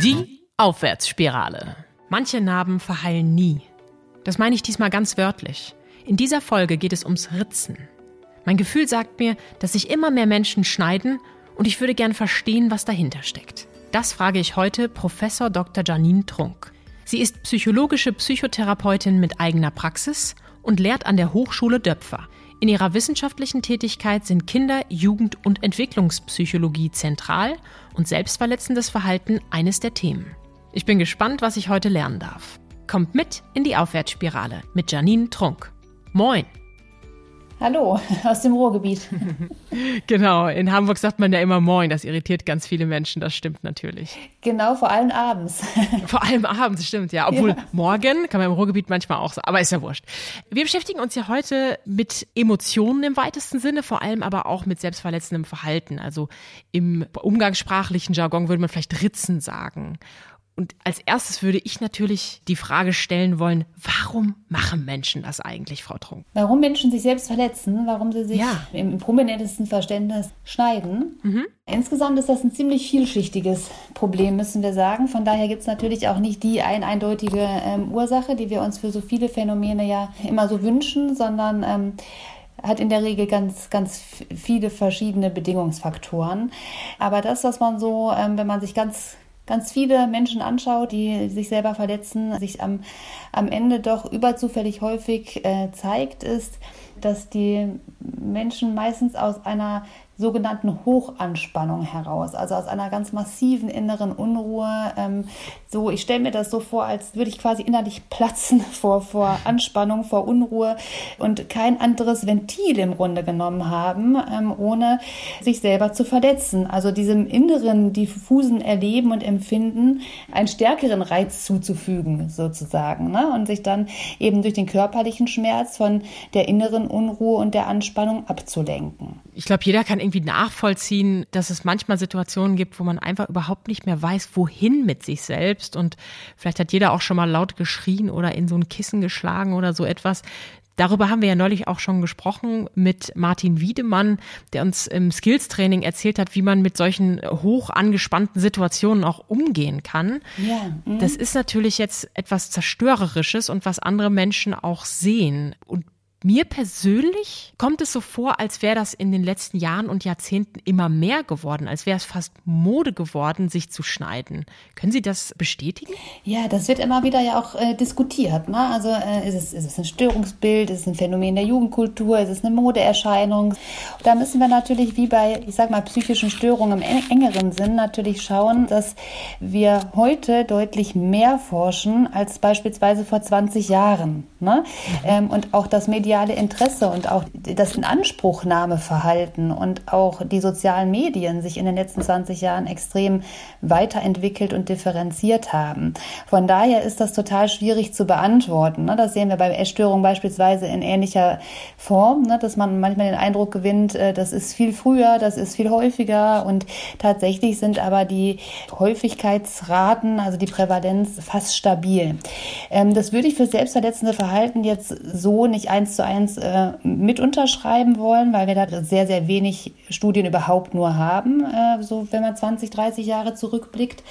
Die Aufwärtsspirale. Manche Narben verheilen nie. Das meine ich diesmal ganz wörtlich. In dieser Folge geht es ums Ritzen. Mein Gefühl sagt mir, dass sich immer mehr Menschen schneiden und ich würde gern verstehen, was dahinter steckt. Das frage ich heute Professor Dr. Janine Trunk. Sie ist psychologische Psychotherapeutin mit eigener Praxis und lehrt an der Hochschule Döpfer. In ihrer wissenschaftlichen Tätigkeit sind Kinder-, Jugend- und Entwicklungspsychologie zentral und selbstverletzendes Verhalten eines der Themen. Ich bin gespannt, was ich heute lernen darf. Kommt mit in die Aufwärtsspirale mit Janine Trunk. Moin! Hallo, aus dem Ruhrgebiet. genau, in Hamburg sagt man ja immer Moin, das irritiert ganz viele Menschen, das stimmt natürlich. Genau, vor allem abends. vor allem abends, stimmt, ja. Obwohl ja. morgen kann man im Ruhrgebiet manchmal auch sagen, aber ist ja wurscht. Wir beschäftigen uns ja heute mit Emotionen im weitesten Sinne, vor allem aber auch mit selbstverletzendem Verhalten. Also im umgangssprachlichen Jargon würde man vielleicht Ritzen sagen. Und als erstes würde ich natürlich die Frage stellen wollen, warum machen Menschen das eigentlich, Frau Trunk? Warum Menschen sich selbst verletzen, warum sie sich ja. im prominentesten Verständnis schneiden. Mhm. Insgesamt ist das ein ziemlich vielschichtiges Problem, müssen wir sagen. Von daher gibt es natürlich auch nicht die ein eindeutige ähm, Ursache, die wir uns für so viele Phänomene ja immer so wünschen, sondern ähm, hat in der Regel ganz, ganz viele verschiedene Bedingungsfaktoren. Aber das, was man so, ähm, wenn man sich ganz ganz viele Menschen anschaut, die sich selber verletzen, sich am, am Ende doch überzufällig häufig äh, zeigt, ist, dass die Menschen meistens aus einer sogenannten Hochanspannung heraus, also aus einer ganz massiven inneren Unruhe. Ähm, so, ich stelle mir das so vor, als würde ich quasi innerlich platzen vor, vor Anspannung, vor Unruhe und kein anderes Ventil im Grunde genommen haben, ähm, ohne sich selber zu verletzen. Also diesem inneren, diffusen Erleben und Empfinden einen stärkeren Reiz zuzufügen, sozusagen, ne? und sich dann eben durch den körperlichen Schmerz von der inneren Unruhe und der Anspannung abzulenken. Ich glaube, jeder kann irgendwie nachvollziehen, dass es manchmal Situationen gibt, wo man einfach überhaupt nicht mehr weiß, wohin mit sich selbst. Und vielleicht hat jeder auch schon mal laut geschrien oder in so ein Kissen geschlagen oder so etwas. Darüber haben wir ja neulich auch schon gesprochen mit Martin Wiedemann, der uns im Skills-Training erzählt hat, wie man mit solchen hoch angespannten Situationen auch umgehen kann. Ja. Mhm. Das ist natürlich jetzt etwas Zerstörerisches und was andere Menschen auch sehen. Und mir persönlich kommt es so vor, als wäre das in den letzten Jahren und Jahrzehnten immer mehr geworden, als wäre es fast Mode geworden, sich zu schneiden. Können Sie das bestätigen? Ja, das wird immer wieder ja auch äh, diskutiert. Ne? Also äh, ist, es, ist es ein Störungsbild, ist es ein Phänomen der Jugendkultur, ist es eine Modeerscheinung? Da müssen wir natürlich wie bei, ich sag mal, psychischen Störungen im engeren Sinn natürlich schauen, dass wir heute deutlich mehr forschen als beispielsweise vor 20 Jahren. Ne? Mhm. Ähm, und auch das mediale Interesse und auch das Inanspruchnahmeverhalten und auch die sozialen Medien sich in den letzten 20 Jahren extrem weiterentwickelt und differenziert haben. Von daher ist das total schwierig zu beantworten. Ne? Das sehen wir bei Essstörungen beispielsweise in ähnlicher Form, ne? dass man manchmal den Eindruck gewinnt, äh, das ist viel früher, das ist viel häufiger und tatsächlich sind aber die Häufigkeitsraten, also die Prävalenz fast stabil. Ähm, das würde ich für selbstverletzende Verhalten jetzt so nicht eins zu eins äh, mit unterschreiben wollen, weil wir da sehr, sehr wenig Studien überhaupt nur haben, äh, so wenn man 20, 30 Jahre zurückblickt.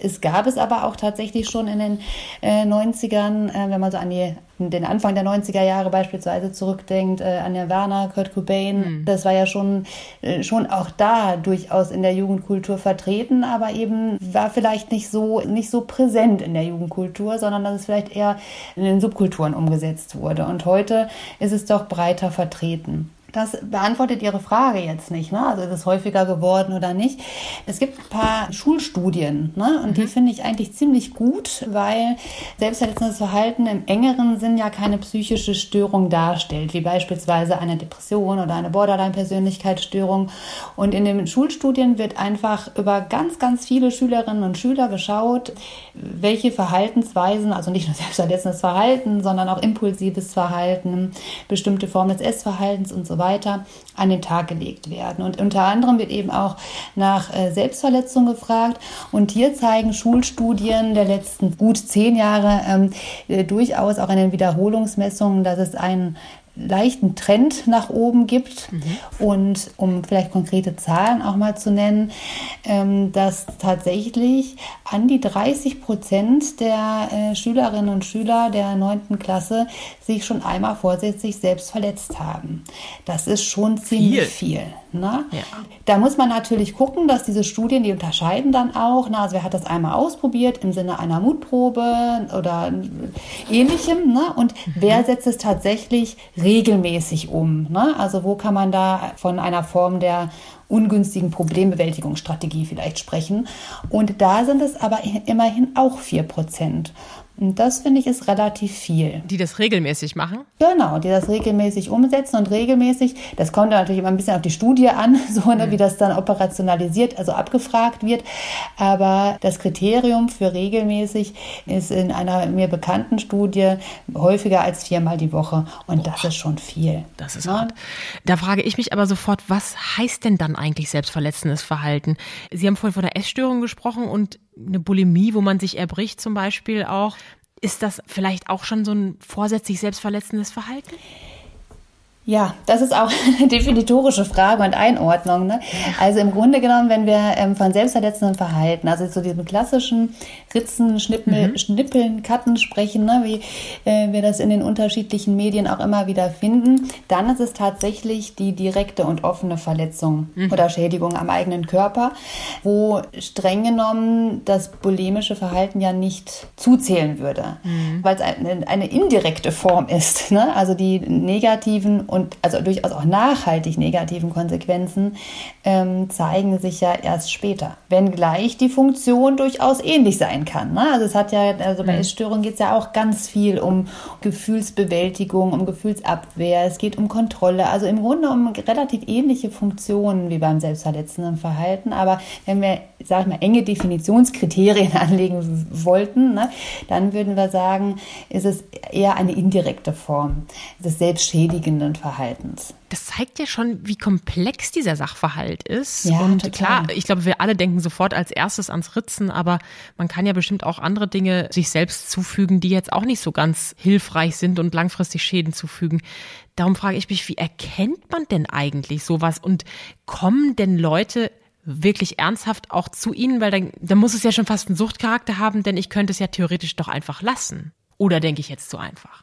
Es gab es aber auch tatsächlich schon in den äh, 90ern, äh, wenn man so an die den Anfang der 90er Jahre beispielsweise zurückdenkt, äh, an Nirvana, Kurt Cobain, mhm. das war ja schon, äh, schon auch da durchaus in der Jugendkultur vertreten, aber eben war vielleicht nicht so, nicht so präsent in der Jugendkultur, sondern dass es vielleicht eher in den Subkulturen umgesetzt wurde. Und heute ist es doch breiter vertreten. Das beantwortet Ihre Frage jetzt nicht. Ne? Also ist es häufiger geworden oder nicht. Es gibt ein paar Schulstudien ne? und mhm. die finde ich eigentlich ziemlich gut, weil selbstverletzendes Verhalten im engeren Sinn ja keine psychische Störung darstellt, wie beispielsweise eine Depression oder eine Borderline-Persönlichkeitsstörung. Und in den Schulstudien wird einfach über ganz, ganz viele Schülerinnen und Schüler geschaut, welche Verhaltensweisen, also nicht nur selbstverletzendes Verhalten, sondern auch impulsives Verhalten, bestimmte Formen des Essverhaltens und so weiter weiter an den Tag gelegt werden. Und unter anderem wird eben auch nach äh, Selbstverletzung gefragt. Und hier zeigen Schulstudien der letzten gut zehn Jahre ähm, äh, durchaus auch in den Wiederholungsmessungen, dass es einen leichten Trend nach oben gibt. Mhm. Und um vielleicht konkrete Zahlen auch mal zu nennen, ähm, dass tatsächlich an die 30 Prozent der äh, Schülerinnen und Schüler der 9. Klasse sich schon einmal vorsätzlich selbst verletzt haben. Das ist schon ziemlich viel. viel ne? ja. Da muss man natürlich gucken, dass diese Studien, die unterscheiden dann auch, na, also wer hat das einmal ausprobiert im Sinne einer Mutprobe oder ähnlichem, ne? und mhm. wer setzt es tatsächlich regelmäßig um. Ne? Also wo kann man da von einer Form der ungünstigen Problembewältigungsstrategie vielleicht sprechen. Und da sind es aber immerhin auch 4 Prozent. Und das finde ich ist relativ viel. Die das regelmäßig machen? Genau, die das regelmäßig umsetzen und regelmäßig, das kommt dann natürlich immer ein bisschen auf die Studie an, so ne, mhm. wie das dann operationalisiert, also abgefragt wird. Aber das Kriterium für regelmäßig ist in einer mir bekannten Studie häufiger als viermal die Woche. Und das ist schon viel. Das ist ja? Ne? hart. Da frage ich mich aber sofort, was heißt denn dann eigentlich selbstverletzendes Verhalten? Sie haben vorhin von der Essstörung gesprochen und eine Bulimie, wo man sich erbricht zum Beispiel auch. Ist das vielleicht auch schon so ein vorsätzlich selbstverletzendes Verhalten? Ja, das ist auch eine definitorische Frage und Einordnung. Ne? Also im Grunde genommen, wenn wir ähm, von selbstverletzendem Verhalten, also zu diesem klassischen Ritzen, Schnippel, mhm. Schnippeln, Cutten sprechen, ne? wie äh, wir das in den unterschiedlichen Medien auch immer wieder finden, dann ist es tatsächlich die direkte und offene Verletzung mhm. oder Schädigung am eigenen Körper, wo streng genommen das bulimische Verhalten ja nicht zuzählen würde, mhm. weil es eine, eine, indirekte Form ist. Ne? Also die negativen und also durchaus auch nachhaltig negativen Konsequenzen ähm, zeigen sich ja erst später. Wenngleich die Funktion durchaus ähnlich sein kann. Ne? Also es hat ja, also bei mhm. Essstörungen geht es ja auch ganz viel um Gefühlsbewältigung, um Gefühlsabwehr, es geht um Kontrolle, also im Grunde um relativ ähnliche Funktionen wie beim selbstverletzenden Verhalten. Aber wenn wir, sag ich mal, enge Definitionskriterien anlegen wollten, ne, dann würden wir sagen, ist es eher eine indirekte Form des selbstschädigenden Verhaltens. Das zeigt ja schon, wie komplex dieser Sachverhalt ist. Ja, und total. klar, ich glaube, wir alle denken sofort als erstes ans Ritzen, aber man kann ja bestimmt auch andere Dinge sich selbst zufügen, die jetzt auch nicht so ganz hilfreich sind und langfristig Schäden zufügen. Darum frage ich mich, wie erkennt man denn eigentlich sowas und kommen denn Leute wirklich ernsthaft auch zu Ihnen, weil dann, dann muss es ja schon fast einen Suchtcharakter haben, denn ich könnte es ja theoretisch doch einfach lassen. Oder denke ich jetzt zu einfach?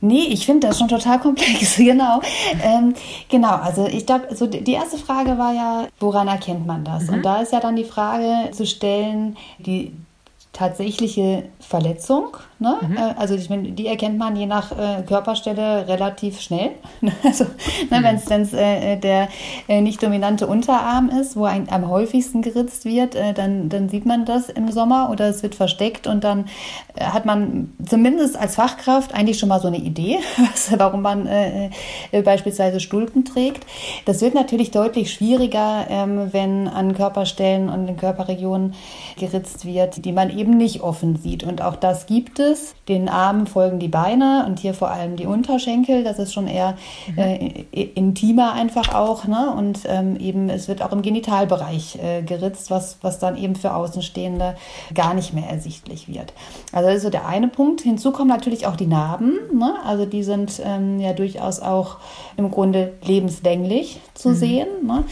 Nee, ich finde das schon total komplex, genau. Ähm, genau, also ich glaube, so die erste Frage war ja, woran erkennt man das? Mhm. Und da ist ja dann die Frage zu stellen, die tatsächliche Verletzung. Ne? Mhm. Äh, also ich meine, die erkennt man je nach äh, Körperstelle relativ schnell. also ne, mhm. wenn es äh, der äh, nicht dominante Unterarm ist, wo ein, am häufigsten geritzt wird, äh, dann, dann sieht man das im Sommer oder es wird versteckt und dann äh, hat man zumindest als Fachkraft eigentlich schon mal so eine Idee, warum man beispielsweise Stulpen trägt. Das wird natürlich deutlich schwieriger, ähm, wenn an Körperstellen und in Körperregionen geritzt wird, die man eben nicht offen sieht. Und auch das gibt es. Den Armen folgen die Beine und hier vor allem die Unterschenkel. Das ist schon eher mhm. äh, intimer einfach auch. Ne? Und ähm, eben es wird auch im Genitalbereich äh, geritzt, was, was dann eben für Außenstehende gar nicht mehr ersichtlich wird. Also das ist so der eine Punkt. Hinzu kommen natürlich auch die Narben. Ne? Also die sind ähm, ja durchaus auch im Grunde lebenslänglich zu mhm. sehen, ne?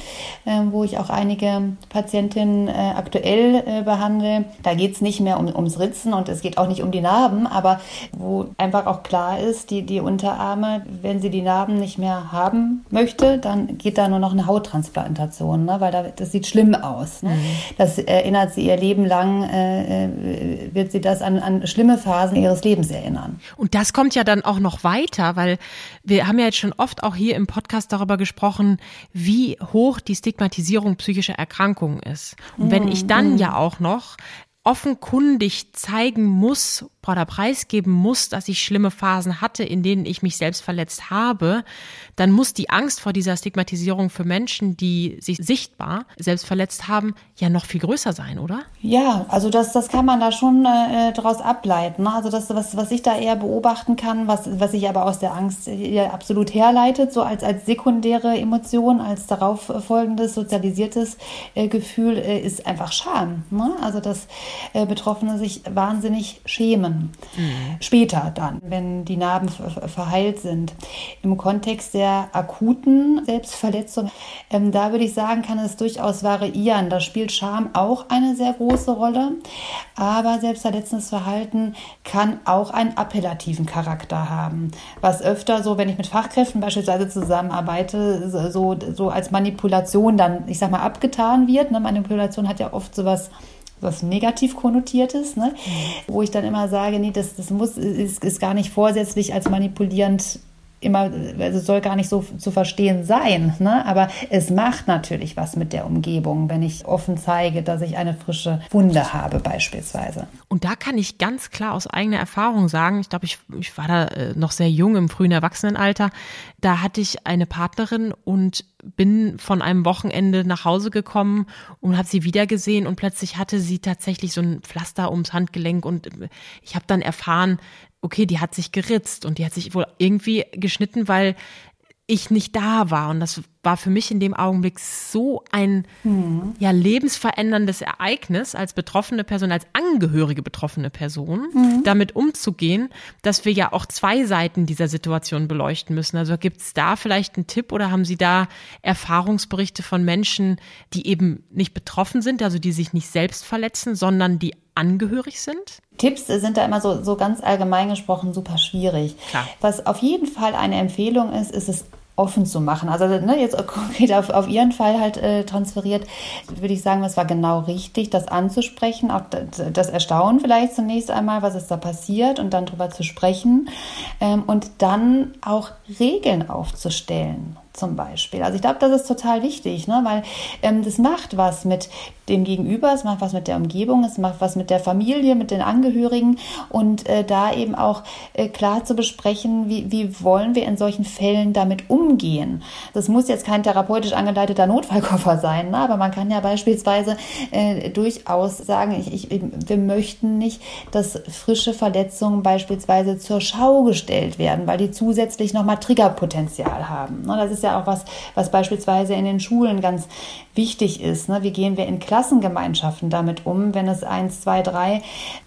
äh, wo ich auch einige Patientinnen äh, aktuell äh, behandle. Da geht es nicht mehr um, ums Ritzen und es geht auch nicht um die Narben, aber wo einfach auch klar ist, die, die Unterarme, wenn sie die Narben nicht mehr haben möchte, dann geht da nur noch eine Hauttransplantation, ne? weil da, das sieht schlimm aus. Ne? Mhm. Das erinnert sie ihr Leben lang, äh, äh, wird sie das an, an schlimme Phasen ihres Lebens erinnern. Und das kommt ja dann auch noch weiter, weil wir haben ja jetzt schon oft auch hier im Podcast darüber gesprochen, wie hoch die Stigmatisierung psychischer Erkrankungen ist. Und wenn ich dann mhm. ja auch noch offenkundig zeigen muss oder preisgeben muss, dass ich schlimme Phasen hatte, in denen ich mich selbst verletzt habe, dann muss die Angst vor dieser Stigmatisierung für Menschen, die sich sichtbar selbst verletzt haben, ja noch viel größer sein, oder? Ja, also das, das kann man da schon äh, daraus ableiten. Ne? Also das, was, was ich da eher beobachten kann, was, was sich aber aus der Angst ja absolut herleitet, so als, als sekundäre Emotion, als darauf folgendes sozialisiertes äh, Gefühl, äh, ist einfach Scham. Ne? Also das äh, Betroffene sich wahnsinnig schämen. Mhm. Später dann, wenn die Narben verheilt sind. Im Kontext der akuten Selbstverletzung, ähm, da würde ich sagen, kann es durchaus variieren. Da spielt Scham auch eine sehr große Rolle. Aber selbstverletzendes Verhalten kann auch einen appellativen Charakter haben. Was öfter so, wenn ich mit Fachkräften beispielsweise zusammenarbeite, so, so als Manipulation dann, ich sag mal, abgetan wird. Ne? Manipulation hat ja oft sowas was negativ konnotiertes, ne? Mhm. wo ich dann immer sage, nee, das, das muss, ist, ist gar nicht vorsätzlich als manipulierend immer, also soll gar nicht so zu verstehen sein, ne? aber es macht natürlich was mit der Umgebung, wenn ich offen zeige, dass ich eine frische Wunde habe beispielsweise. Und da kann ich ganz klar aus eigener Erfahrung sagen, ich glaube, ich, ich war da äh, noch sehr jung im frühen Erwachsenenalter, da hatte ich eine Partnerin und bin von einem Wochenende nach Hause gekommen und habe sie wiedergesehen und plötzlich hatte sie tatsächlich so ein Pflaster ums Handgelenk und ich habe dann erfahren, okay, die hat sich geritzt und die hat sich wohl irgendwie geschnitten, weil ich nicht da war. Und das war für mich in dem Augenblick so ein mhm. ja, lebensveränderndes Ereignis als betroffene Person, als angehörige betroffene Person, mhm. damit umzugehen, dass wir ja auch zwei Seiten dieser Situation beleuchten müssen. Also gibt es da vielleicht einen Tipp oder haben Sie da Erfahrungsberichte von Menschen, die eben nicht betroffen sind, also die sich nicht selbst verletzen, sondern die angehörig sind? Tipps sind da immer so, so ganz allgemein gesprochen super schwierig. Klar. Was auf jeden Fall eine Empfehlung ist, ist es offen zu machen. Also ne, jetzt konkret auf, auf Ihren Fall halt äh, transferiert, würde ich sagen, es war genau richtig, das anzusprechen, auch das, Erstaunen vielleicht zunächst einmal, was ist da passiert und dann drüber zu sprechen ähm, und dann auch Regeln aufzustellen zum Beispiel. Also ich glaube, das ist total wichtig, ne? weil ähm, das macht was mit dem Gegenüber, es macht was mit der Umgebung, es macht was mit der Familie, mit den Angehörigen und äh, da eben auch äh, klar zu besprechen, wie, wie wollen wir in solchen Fällen damit umgehen. Das muss jetzt kein therapeutisch angeleiteter Notfallkoffer sein, ne? aber man kann ja beispielsweise äh, durchaus sagen, ich, ich, wir möchten nicht, dass frische Verletzungen beispielsweise zur Schau gestellt werden, weil die zusätzlich nochmal Triggerpotenzial haben. Ne? Das ist ja auch was, was beispielsweise in den Schulen ganz wichtig ist. Ne? Wie gehen wir in Klassengemeinschaften damit um, wenn es eins, zwei, drei,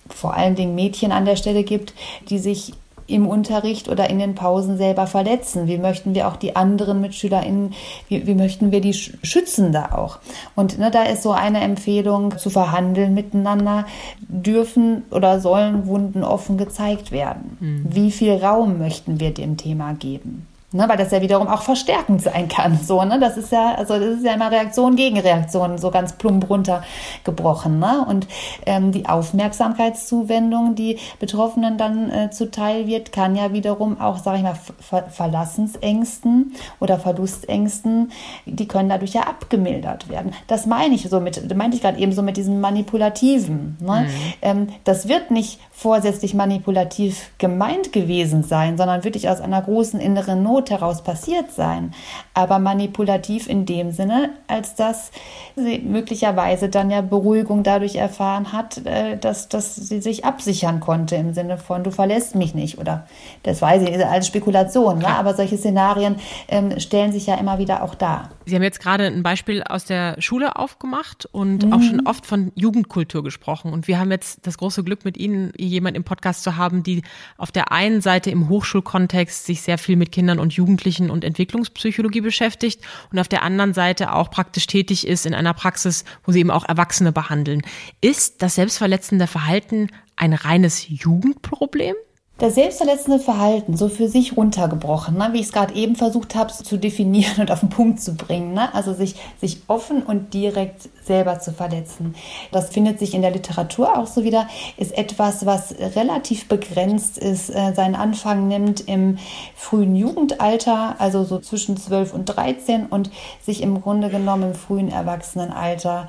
vor allen Dingen Mädchen an der Stelle gibt, die sich im Unterricht oder in den Pausen selber verletzen? Wie möchten wir auch die anderen MitschülerInnen, wie, wie möchten wir die schützen da auch? Und ne, da ist so eine Empfehlung zu verhandeln miteinander, dürfen oder sollen Wunden offen gezeigt werden? Mhm. Wie viel Raum möchten wir dem Thema geben? Ne, weil das ja wiederum auch verstärkend sein kann. So, ne? Das ist ja, also das ist ja immer Reaktion gegen Reaktion, so ganz plump runtergebrochen. Ne? Und ähm, die Aufmerksamkeitszuwendung, die Betroffenen dann äh, zuteil wird, kann ja wiederum auch, sage ich mal, Ver Verlassensängsten oder Verlustängsten, die können dadurch ja abgemildert werden. Das meine ich so mit, meinte ich gerade eben so mit diesem Manipulativen. Ne? Mhm. Ähm, das wird nicht vorsätzlich manipulativ gemeint gewesen sein, sondern wirklich aus einer großen inneren Not Heraus passiert sein, aber manipulativ in dem Sinne, als dass sie möglicherweise dann ja Beruhigung dadurch erfahren hat, äh, dass, dass sie sich absichern konnte im Sinne von, du verlässt mich nicht oder das weiß ich, ist als Spekulation, ne? aber solche Szenarien ähm, stellen sich ja immer wieder auch dar. Sie haben jetzt gerade ein Beispiel aus der Schule aufgemacht und mhm. auch schon oft von Jugendkultur gesprochen. Und wir haben jetzt das große Glück, mit Ihnen jemand im Podcast zu haben, die auf der einen Seite im Hochschulkontext sich sehr viel mit Kindern und Jugendlichen und Entwicklungspsychologie beschäftigt und auf der anderen Seite auch praktisch tätig ist in einer Praxis, wo sie eben auch Erwachsene behandeln. Ist das selbstverletzende Verhalten ein reines Jugendproblem? Das selbstverletzende Verhalten, so für sich runtergebrochen, ne, wie ich es gerade eben versucht habe zu definieren und auf den Punkt zu bringen, ne, also sich, sich offen und direkt selber zu verletzen. Das findet sich in der Literatur auch so wieder, ist etwas, was relativ begrenzt ist, äh, seinen Anfang nimmt im frühen Jugendalter, also so zwischen 12 und 13 und sich im Grunde genommen im frühen Erwachsenenalter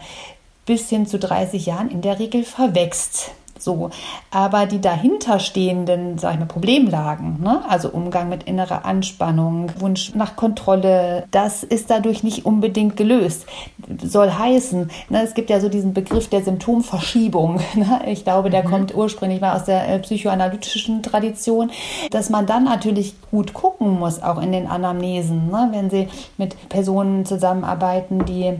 bis hin zu 30 Jahren in der Regel verwächst. So, aber die dahinterstehenden, sag ich mal, Problemlagen, ne? also Umgang mit innerer Anspannung, Wunsch nach Kontrolle, das ist dadurch nicht unbedingt gelöst. Soll heißen, ne, es gibt ja so diesen Begriff der Symptomverschiebung. Ne? Ich glaube, der mhm. kommt ursprünglich mal aus der äh, psychoanalytischen Tradition, dass man dann natürlich gut gucken muss, auch in den Anamnesen, ne? wenn sie mit Personen zusammenarbeiten, die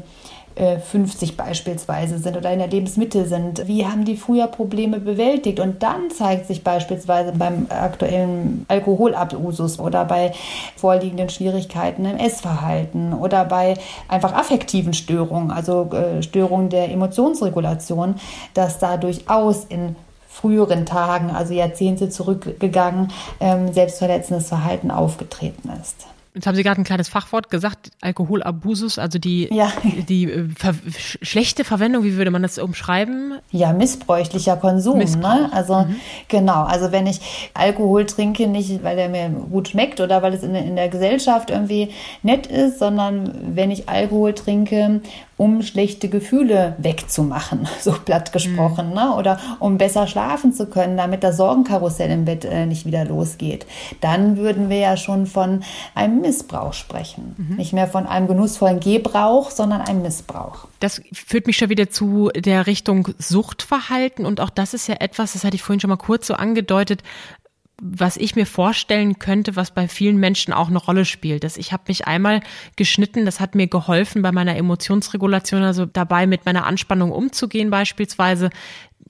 50 beispielsweise sind oder in der Lebensmitte sind. Wie haben die früher Probleme bewältigt? Und dann zeigt sich beispielsweise beim aktuellen Alkoholabusus oder bei vorliegenden Schwierigkeiten im Essverhalten oder bei einfach affektiven Störungen, also äh, Störungen der Emotionsregulation, dass da durchaus in früheren Tagen, also Jahrzehnte zurückgegangen, ähm, selbstverletzendes Verhalten aufgetreten ist. Jetzt haben Sie gerade ein kleines Fachwort gesagt, Alkoholabusus, also die, ja. die äh, ver schlechte Verwendung, wie würde man das umschreiben? Ja, missbräuchlicher Konsum. Ne? Also mhm. genau, also wenn ich Alkohol trinke, nicht weil der mir gut schmeckt oder weil es in, in der Gesellschaft irgendwie nett ist, sondern wenn ich Alkohol trinke, um schlechte Gefühle wegzumachen, so platt gesprochen, mhm. ne? oder um besser schlafen zu können, damit das Sorgenkarussell im Bett äh, nicht wieder losgeht. Dann würden wir ja schon von einem Missbrauch sprechen. Mhm. Nicht mehr von einem genussvollen Gebrauch, sondern einem Missbrauch. Das führt mich schon wieder zu der Richtung Suchtverhalten und auch das ist ja etwas, das hatte ich vorhin schon mal kurz so angedeutet, was ich mir vorstellen könnte, was bei vielen Menschen auch eine Rolle spielt. Dass ich habe mich einmal geschnitten, das hat mir geholfen bei meiner Emotionsregulation, also dabei mit meiner Anspannung umzugehen beispielsweise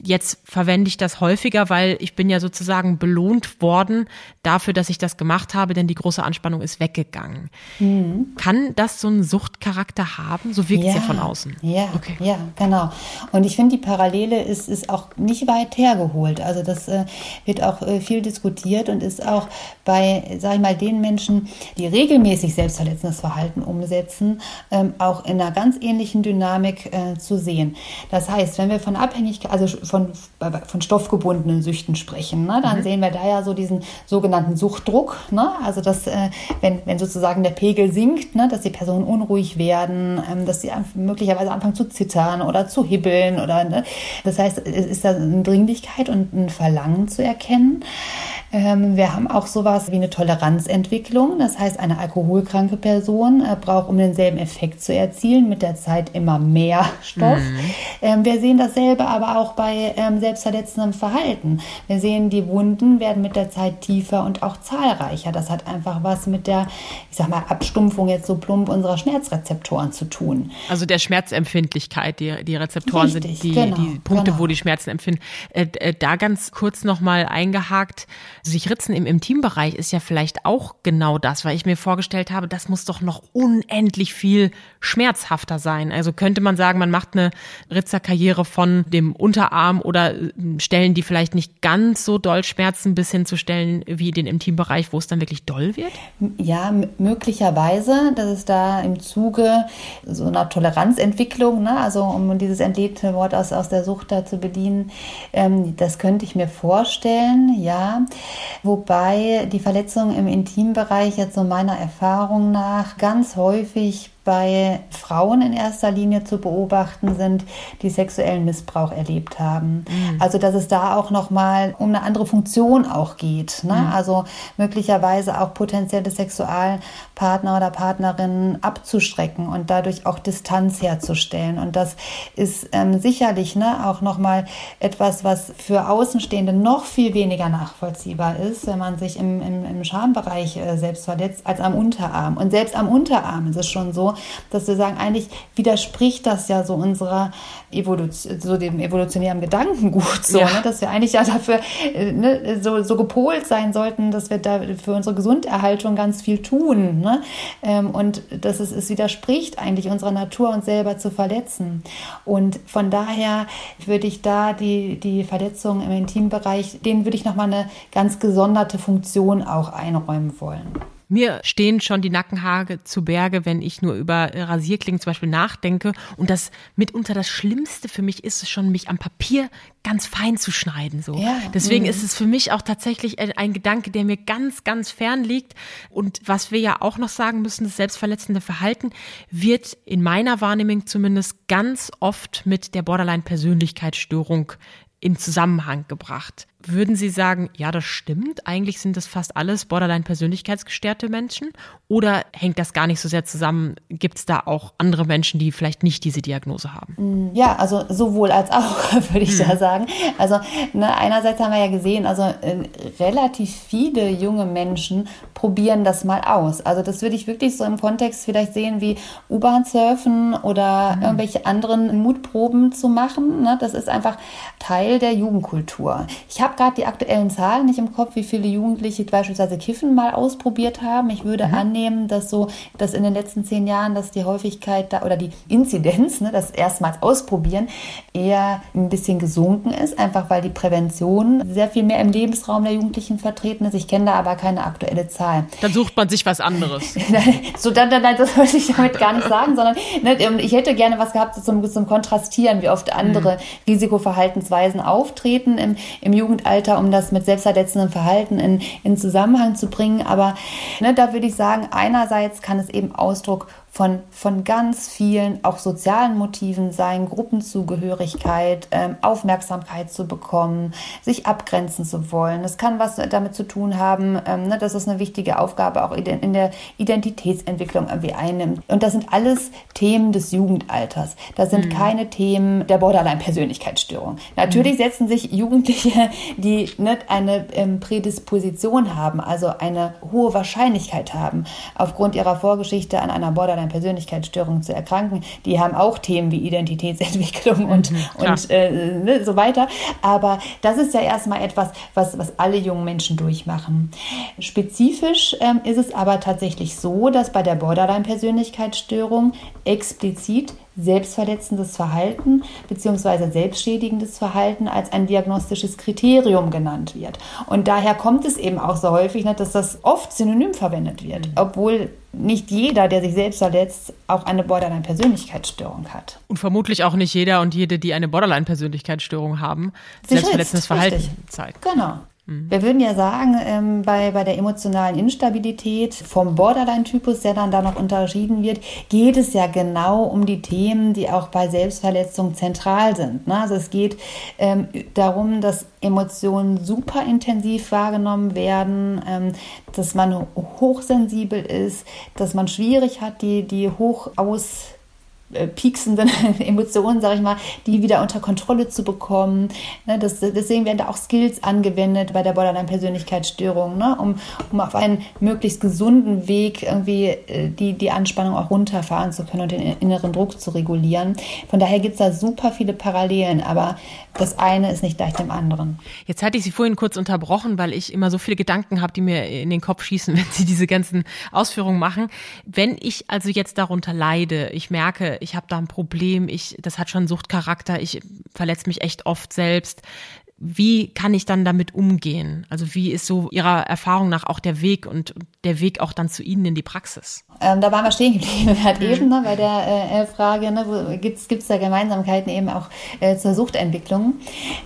jetzt verwende ich das häufiger, weil ich bin ja sozusagen belohnt worden dafür, dass ich das gemacht habe, denn die große Anspannung ist weggegangen. Mhm. Kann das so einen Suchtcharakter haben? So wirkt ja, es ja von außen. Ja, okay. ja, genau. Und ich finde, die Parallele ist, ist auch nicht weit hergeholt. Also das äh, wird auch äh, viel diskutiert und ist auch bei, sag ich mal, den Menschen, die regelmäßig selbstverletzendes Verhalten umsetzen, ähm, auch in einer ganz ähnlichen Dynamik äh, zu sehen. Das heißt, wenn wir von Abhängigkeit, also von, von stoffgebundenen Süchten sprechen, ne, dann mhm. sehen wir da ja so diesen sogenannten Suchtdruck. Ne? Also, dass, äh, wenn, wenn sozusagen der Pegel sinkt, ne, dass die Personen unruhig werden, ähm, dass sie möglicherweise anfangen zu zittern oder zu hibbeln. Oder, ne? Das heißt, es ist da eine Dringlichkeit und ein Verlangen zu erkennen. Ähm, wir haben auch sowas wie eine Toleranzentwicklung. Das heißt, eine alkoholkranke Person äh, braucht, um denselben Effekt zu erzielen, mit der Zeit immer mehr Stoff. Mhm. Ähm, wir sehen dasselbe aber auch bei ähm, selbstverletzendem Verhalten. Wir sehen, die Wunden werden mit der Zeit tiefer und auch zahlreicher. Das hat einfach was mit der, ich sag mal, Abstumpfung jetzt so plump unserer Schmerzrezeptoren zu tun. Also der Schmerzempfindlichkeit, die, die Rezeptoren Richtig, sind die, genau, die Punkte, genau. wo die Schmerzen empfinden. Äh, äh, da ganz kurz nochmal eingehakt sich ritzen im Intimbereich ist ja vielleicht auch genau das, weil ich mir vorgestellt habe, das muss doch noch unendlich viel schmerzhafter sein. Also könnte man sagen, man macht eine Ritzerkarriere von dem Unterarm oder äh, Stellen, die vielleicht nicht ganz so doll schmerzen, bis hin zu Stellen wie den Intimbereich, wo es dann wirklich doll wird? Ja, möglicherweise, dass es da im Zuge so einer Toleranzentwicklung, ne, also um dieses entlebte Wort aus, aus der Sucht da zu bedienen, ähm, das könnte ich mir vorstellen, ja. Wobei die Verletzungen im Intimbereich jetzt so meiner Erfahrung nach ganz häufig bei Frauen in erster Linie zu beobachten sind, die sexuellen Missbrauch erlebt haben. Mhm. Also dass es da auch noch mal um eine andere Funktion auch geht. Ne? Mhm. Also möglicherweise auch potenzielle Sexualpartner oder Partnerinnen abzustrecken und dadurch auch Distanz herzustellen. Und das ist ähm, sicherlich ne, auch noch mal etwas, was für Außenstehende noch viel weniger nachvollziehbar ist, wenn man sich im, im, im Schambereich äh, selbst verletzt, als am Unterarm. Und selbst am Unterarm ist es schon so, dass wir sagen, eigentlich widerspricht das ja so unserer Evolution, so dem evolutionären Gedankengut, so, ja. ne? dass wir eigentlich ja dafür äh, ne, so, so gepolt sein sollten, dass wir da für unsere Gesunderhaltung ganz viel tun. Ne? Ähm, und dass es, es widerspricht eigentlich unserer Natur, uns selber zu verletzen. Und von daher würde ich da die, die Verletzungen im Intimbereich, denen würde ich nochmal eine ganz gesonderte Funktion auch einräumen wollen. Mir stehen schon die Nackenhaare zu Berge, wenn ich nur über Rasierklingen zum Beispiel nachdenke. Und das mitunter das Schlimmste für mich ist es schon, mich am Papier ganz fein zu schneiden. So. Ja, Deswegen mh. ist es für mich auch tatsächlich ein Gedanke, der mir ganz, ganz fern liegt. Und was wir ja auch noch sagen müssen, das selbstverletzende Verhalten wird in meiner Wahrnehmung zumindest ganz oft mit der Borderline-Persönlichkeitsstörung in Zusammenhang gebracht. Würden Sie sagen, ja, das stimmt, eigentlich sind das fast alles Borderline-persönlichkeitsgestörte Menschen? Oder hängt das gar nicht so sehr zusammen? Gibt es da auch andere Menschen, die vielleicht nicht diese Diagnose haben? Ja, also sowohl als auch, würde ich hm. da sagen. Also ne, einerseits haben wir ja gesehen, also äh, relativ viele junge Menschen probieren das mal aus. Also das würde ich wirklich so im Kontext vielleicht sehen wie U-Bahn surfen oder hm. irgendwelche anderen Mutproben zu machen. Ne? Das ist einfach Teil der Jugendkultur. Ich habe gerade die aktuellen Zahlen nicht im Kopf, wie viele Jugendliche beispielsweise Kiffen mal ausprobiert haben. Ich würde mhm. annehmen, dass so, dass in den letzten zehn Jahren, dass die Häufigkeit da oder die Inzidenz, ne, das erstmals ausprobieren, eher ein bisschen gesunken ist, einfach weil die Prävention sehr viel mehr im Lebensraum der Jugendlichen vertreten ist. Ich kenne da aber keine aktuelle Zahl. Dann sucht man sich was anderes. so, dann, dann, das wollte ich damit gar nicht sagen, sondern ne, ich hätte gerne was gehabt zum, zum Kontrastieren, wie oft andere mhm. Risikoverhaltensweisen auftreten im, im Jugendalter Jugendalter, um das mit selbstverletzendem Verhalten in, in Zusammenhang zu bringen. Aber ne, da würde ich sagen, einerseits kann es eben Ausdruck von, von ganz vielen auch sozialen Motiven sein, Gruppenzugehörigkeit, ähm, Aufmerksamkeit zu bekommen, sich abgrenzen zu wollen. Das kann was damit zu tun haben, ähm, ne, dass es eine wichtige Aufgabe auch in der Identitätsentwicklung irgendwie einnimmt. Und das sind alles Themen des Jugendalters. Das sind mhm. keine Themen der Borderline-Persönlichkeitsstörung. Natürlich mhm. setzen sich Jugendliche, die nicht ne, eine ähm, Prädisposition haben, also eine hohe Wahrscheinlichkeit haben, aufgrund ihrer Vorgeschichte an einer Borderline einer Persönlichkeitsstörung zu erkranken, die haben auch Themen wie Identitätsentwicklung und, mhm, und äh, ne, so weiter. Aber das ist ja erstmal etwas, was, was alle jungen Menschen durchmachen. Spezifisch ähm, ist es aber tatsächlich so, dass bei der Borderline-Persönlichkeitsstörung explizit selbstverletzendes Verhalten bzw. selbstschädigendes Verhalten als ein diagnostisches Kriterium genannt wird. Und daher kommt es eben auch so häufig, ne, dass das oft synonym verwendet wird, mhm. obwohl nicht jeder, der sich selbst verletzt, auch eine Borderline-Persönlichkeitsstörung hat. Und vermutlich auch nicht jeder und jede, die eine Borderline-Persönlichkeitsstörung haben, selbstverletzendes Verhalten richtig. zeigen. Genau. Mhm. Wir würden ja sagen, ähm, bei, bei der emotionalen Instabilität vom Borderline-Typus, der dann da noch unterschieden wird, geht es ja genau um die Themen, die auch bei Selbstverletzung zentral sind. Ne? Also es geht ähm, darum, dass Emotionen super intensiv wahrgenommen werden, ähm, dass man hochsensibel ist, dass man schwierig hat, die, die hoch aus pieksenden Emotionen, sage ich mal, die wieder unter Kontrolle zu bekommen. Ne, das, deswegen werden da auch Skills angewendet bei der Borderline-Persönlichkeitsstörung, ne, um, um auf einen möglichst gesunden Weg irgendwie äh, die, die Anspannung auch runterfahren zu können und den inneren Druck zu regulieren. Von daher gibt es da super viele Parallelen, aber das eine ist nicht gleich dem anderen. Jetzt hatte ich Sie vorhin kurz unterbrochen, weil ich immer so viele Gedanken habe, die mir in den Kopf schießen, wenn Sie diese ganzen Ausführungen machen. Wenn ich also jetzt darunter leide, ich merke, ich habe da ein Problem, ich, das hat schon Suchtcharakter, ich verletze mich echt oft selbst. Wie kann ich dann damit umgehen? Also wie ist so Ihrer Erfahrung nach auch der Weg und der Weg auch dann zu Ihnen in die Praxis? Ähm, da waren wir stehen geblieben gerade mhm. eben ne, bei der äh, Frage, ne, gibt es da Gemeinsamkeiten eben auch äh, zur Suchtentwicklung?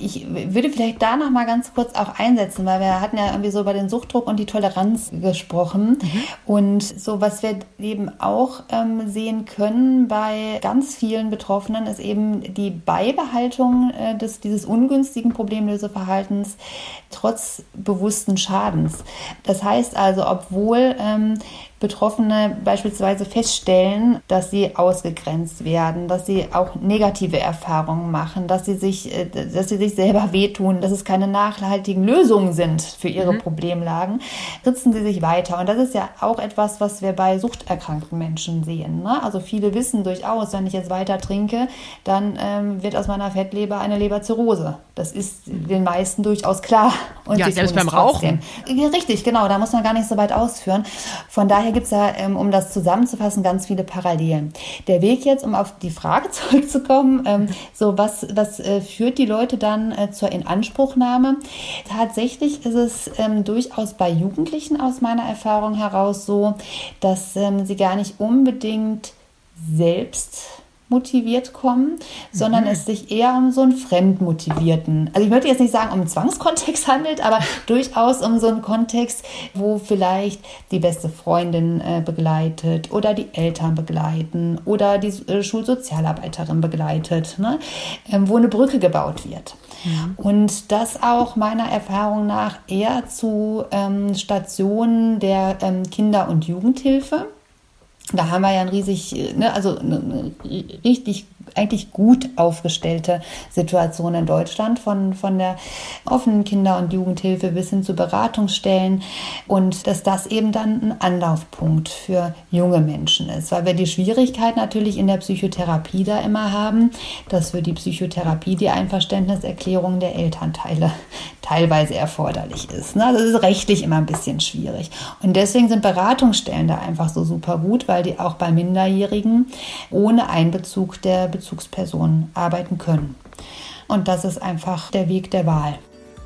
Ich würde vielleicht da noch mal ganz kurz auch einsetzen, weil wir hatten ja irgendwie so über den Suchtdruck und die Toleranz gesprochen. Mhm. Und so, was wir eben auch ähm, sehen können bei ganz vielen Betroffenen, ist eben die Beibehaltung äh, des, dieses ungünstigen Problemlöseverhaltens trotz bewussten Schadens. Das heißt also, obwohl ähm, Betroffene beispielsweise feststellen, dass sie ausgegrenzt werden, dass sie auch negative Erfahrungen machen, dass sie sich, äh, dass sie sich selber wehtun, dass es keine nachhaltigen Lösungen sind für ihre mhm. Problemlagen, ritzen sie sich weiter. Und das ist ja auch etwas, was wir bei suchterkrankten Menschen sehen. Ne? Also viele wissen durchaus, wenn ich jetzt weiter trinke, dann ähm, wird aus meiner Fettleber eine Leberzirrhose. Das ist den meisten durchaus klar. Und ja, selbst beim Rauchen. Ja, richtig, genau. Da muss man gar nicht so weit ausführen. Von daher gibt es da, ähm, um das zusammenzufassen, ganz viele Parallelen. Der Weg jetzt, um auf die Frage zurückzukommen, ähm, so was, was äh, führt die Leute dann äh, zur Inanspruchnahme? Tatsächlich ist es ähm, durchaus bei Jugendlichen aus meiner Erfahrung heraus so, dass sie gar nicht unbedingt selbst motiviert kommen, sondern mhm. es sich eher um so einen fremdmotivierten, also ich möchte jetzt nicht sagen, um einen Zwangskontext handelt, aber durchaus um so einen Kontext, wo vielleicht die beste Freundin äh, begleitet oder die Eltern begleiten oder die äh, Schulsozialarbeiterin begleitet, ne? ähm, wo eine Brücke gebaut wird. Mhm. Und das auch meiner Erfahrung nach eher zu ähm, Stationen der ähm, Kinder- und Jugendhilfe. Da haben wir ja ein riesig, ne, also eine richtig eigentlich gut aufgestellte Situation in Deutschland von, von der offenen Kinder- und Jugendhilfe bis hin zu Beratungsstellen und dass das eben dann ein Anlaufpunkt für junge Menschen ist, weil wir die Schwierigkeit natürlich in der Psychotherapie da immer haben, dass für die Psychotherapie die Einverständniserklärung der Elternteile teilweise erforderlich ist. Ne? Das ist rechtlich immer ein bisschen schwierig und deswegen sind Beratungsstellen da einfach so super gut, weil die auch bei Minderjährigen ohne Einbezug der Bezugspersonen arbeiten können. Und das ist einfach der Weg der Wahl.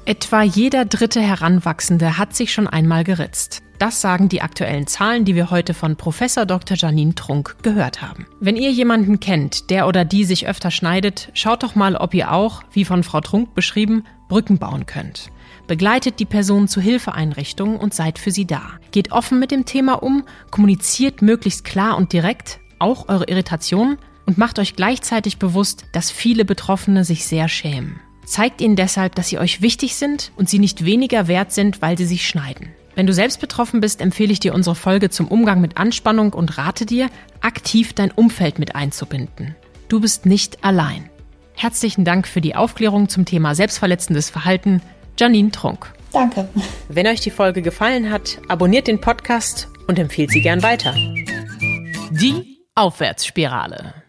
Etwa jeder dritte Heranwachsende hat sich schon einmal geritzt. Das sagen die aktuellen Zahlen, die wir heute von Professor Dr. Janine Trunk gehört haben. Wenn ihr jemanden kennt, der oder die sich öfter schneidet, schaut doch mal, ob ihr auch, wie von Frau Trunk beschrieben, Brücken bauen könnt. Begleitet die Person zu Hilfeeinrichtungen und seid für sie da. Geht offen mit dem Thema um, kommuniziert möglichst klar und direkt, auch eure Irritationen und macht euch gleichzeitig bewusst, dass viele Betroffene sich sehr schämen. Zeigt ihnen deshalb, dass sie euch wichtig sind und sie nicht weniger wert sind, weil sie sich schneiden. Wenn du selbst betroffen bist, empfehle ich dir unsere Folge zum Umgang mit Anspannung und rate dir, aktiv dein Umfeld mit einzubinden. Du bist nicht allein. Herzlichen Dank für die Aufklärung zum Thema selbstverletzendes Verhalten, Janine Trunk. Danke. Wenn euch die Folge gefallen hat, abonniert den Podcast und empfehlt sie gern weiter. Die Aufwärtsspirale.